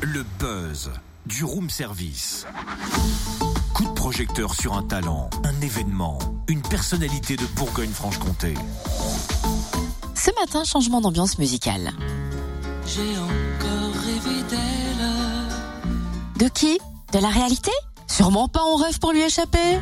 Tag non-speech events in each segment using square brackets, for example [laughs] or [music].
Le buzz du room service. Coup de projecteur sur un talent, un événement, une personnalité de Bourgogne-Franche-Comté. Ce matin, changement d'ambiance musicale. J'ai encore rêvé d'elle. De qui? De la réalité? Sûrement pas en rêve pour lui échapper.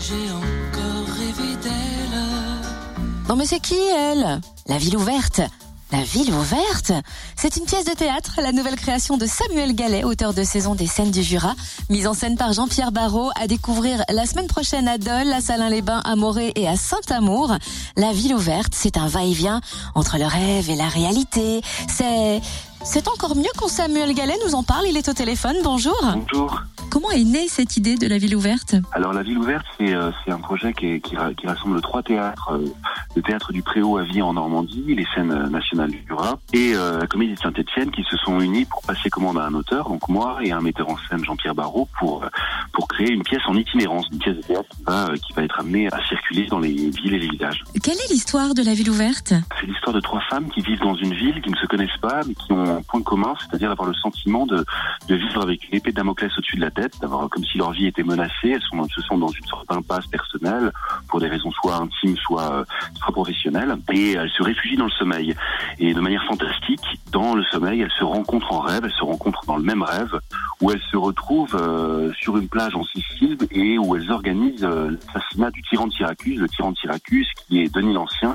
J'ai encore rêvé d'elle. Non mais c'est qui elle? La ville ouverte. La ville ouverte C'est une pièce de théâtre, la nouvelle création de Samuel Gallet, auteur de Saison des scènes du Jura, mise en scène par Jean-Pierre Barrault, à découvrir la semaine prochaine à Dole, à Salins-les-Bains, à Morée et à Saint-Amour. La ville ouverte, c'est un va-et-vient entre le rêve et la réalité. C'est... C'est encore mieux quand Samuel Gallet nous en parle, il est au téléphone, bonjour. Bonjour. Comment est née cette idée de la ville ouverte? Alors la ville ouverte, c'est euh, c'est un projet qui, est- qui, ra- qui rassemble trois théâtres, euh, le théâtre du Préau à Vie en Normandie, les scènes euh, nationales du Jura et euh, la comédie de Saint-Étienne qui se sont unis pour passer commande à un auteur, donc moi et un metteur en scène Jean-Pierre Barrault pour euh, pour créer une pièce en itinérance, une pièce de théâtre qui va, euh, qui va être amenée à circuler dans les villes et les villages. Quelle est l'histoire de la ville ouverte? C'est l'histoire de trois femmes qui vivent dans une ville, qui ne se connaissent pas, mais qui ont un point commun, c'est-à-dire avoir le sentiment de, de vivre avec une épée de Damoclès au-dessus de la tête, d'avoir comme si leur vie était menacée. Elles sont, se sont dans une sorte d'impasse personnelle pour des raisons soit intimes, soit, euh, soit professionnelles, et elles se réfugient dans le sommeil. Et de manière fantastique, dans le sommeil, elles se rencontrent en rêve, elles se rencontrent dans le même rêve, où elles se retrouvent euh, sur une plage en Sicile et où elles organisent euh, l'assassinat du tyran de Syracuse, le tyran de Syracuse qui est Denis l'Ancien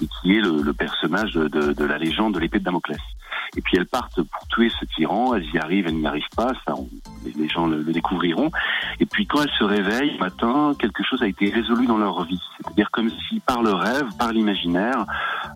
et qui est le, le personnage de, de- de la légende de l'épée de Damoclès. Et puis elles partent pour tuer ce tyran, elles y arrivent, elles n'y arrivent pas, ça les gens le, le découvriront. Et puis quand elles se réveillent le matin, quelque chose a été résolu dans leur vie. C'est-à-dire comme si par le rêve, par l'imaginaire,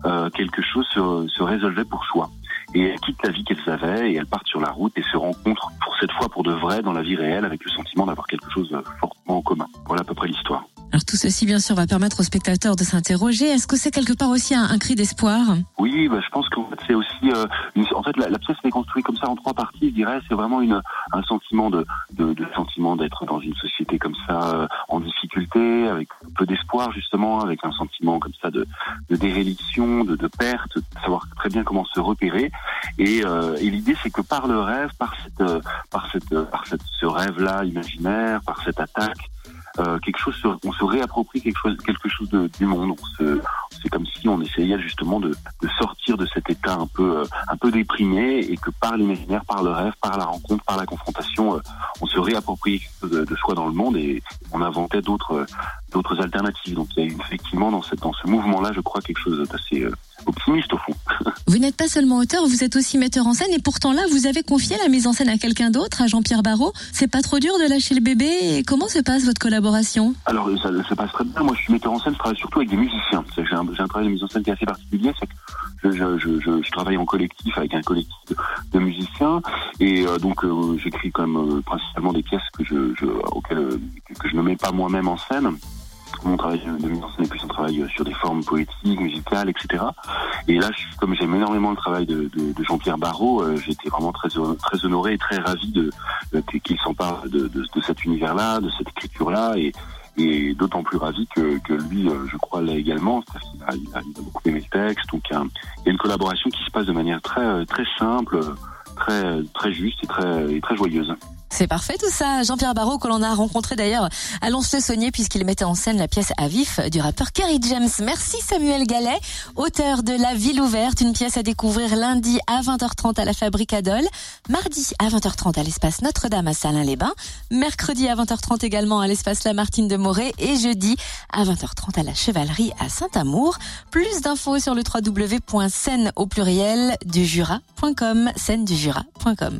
euh, quelque chose se, se résolvait pour soi. Et elles quittent la vie qu'elles avaient et elles partent sur la route et se rencontrent pour cette fois pour de vrai dans la vie réelle avec le sentiment d'avoir quelque chose fortement en commun. Voilà à peu près l'histoire. Alors tout ceci, bien sûr, va permettre aux spectateurs de s'interroger. Est-ce que c'est quelque part aussi un, un cri d'espoir? Oui, bah, je pense fait c'est aussi, euh, une- en fait la, la pièce est construite comme ça en trois parties. Je dirais, c'est vraiment une un sentiment de, de, de sentiment d'être dans une société comme ça euh, en difficulté, avec peu d'espoir justement, avec un sentiment comme ça de, de déréliction, de, perte, de savoir très bien comment se repérer. Et, euh, l'idée c'est que par le rêve, par cette, euh, par cette, euh, par cette, ce rêve-là imaginaire, par cette attaque. quelque chose, se- on se réapproprie quelque chose, quelque chose du monde. C'est comme si on essayait justement de, sortir de cet état un peu, euh, un peu déprimé et que par l'imaginaire, par le rêve, par la rencontre, par la confrontation, euh, on se réapproprie de, de soi dans le monde et on inventait d'autres, euh, d'autres alternatives. Donc il y a effectivement dans, dans ce mouvement-là, je crois, quelque chose d'assez optimiste au fond. [laughs] Vous n'êtes pas seulement auteur, vous êtes aussi metteur en scène et pourtant là, vous avez confié la mise en scène à quelqu'un d'autre, à Jean-Pierre Barrault. C'est pas trop dur de lâcher le bébé et comment se passe votre collaboration? Alors ça, ça passe très bien. Moi, je suis metteur en scène, je travaille surtout avec des musiciens. J'ai un, travail de mise en scène qui est assez particulier. C'est que je, je, je, je, je travaille en collectif avec un collectif de, de musiciens et euh, donc euh, j'écris quand même euh, principalement des pièces que je, auxquelles euh, que je ne mets pas moi-même en scène. Mon travail de mise en scène est plus un travail euh, sur des formes poétiques, musicales, etc. Et là, comme j'aime énormément le travail de, de, de Jean-Pierre Barrault, euh, été vraiment très, très honoré et très ravi de, de- qu'il s'empare de, cet univers-là, de cette écriture-là, et, et d'autant plus ravi que, que lui, euh, je crois, l'a également, qu'il a, il a, il a beaucoup aimé le texte, donc il y, a, il une collaboration qui se passe de manière très, euh, très simple, très, très juste et très, et très joyeuse. C'est parfait tout ça. Jean-Pierre Barrault, que l'on a rencontré d'ailleurs à Lons-le-Saunier puisqu'il mettait en scène la pièce à vif du rappeur Kerry James. Merci Samuel Gallet, auteur de La Ville ouverte, une pièce à découvrir lundi à 20h30 à la Fabrique Adol, mardi à 20h30 à l'espace Notre-Dame à Salins-les-Bains, mercredi à 20h30 également à l'espace Lamartine de Moret et jeudi à 20h30 à la Chevalerie à Saint-Amour. Plus d'infos sur le www.scène au pluriel du jura.com, scène du jura.com.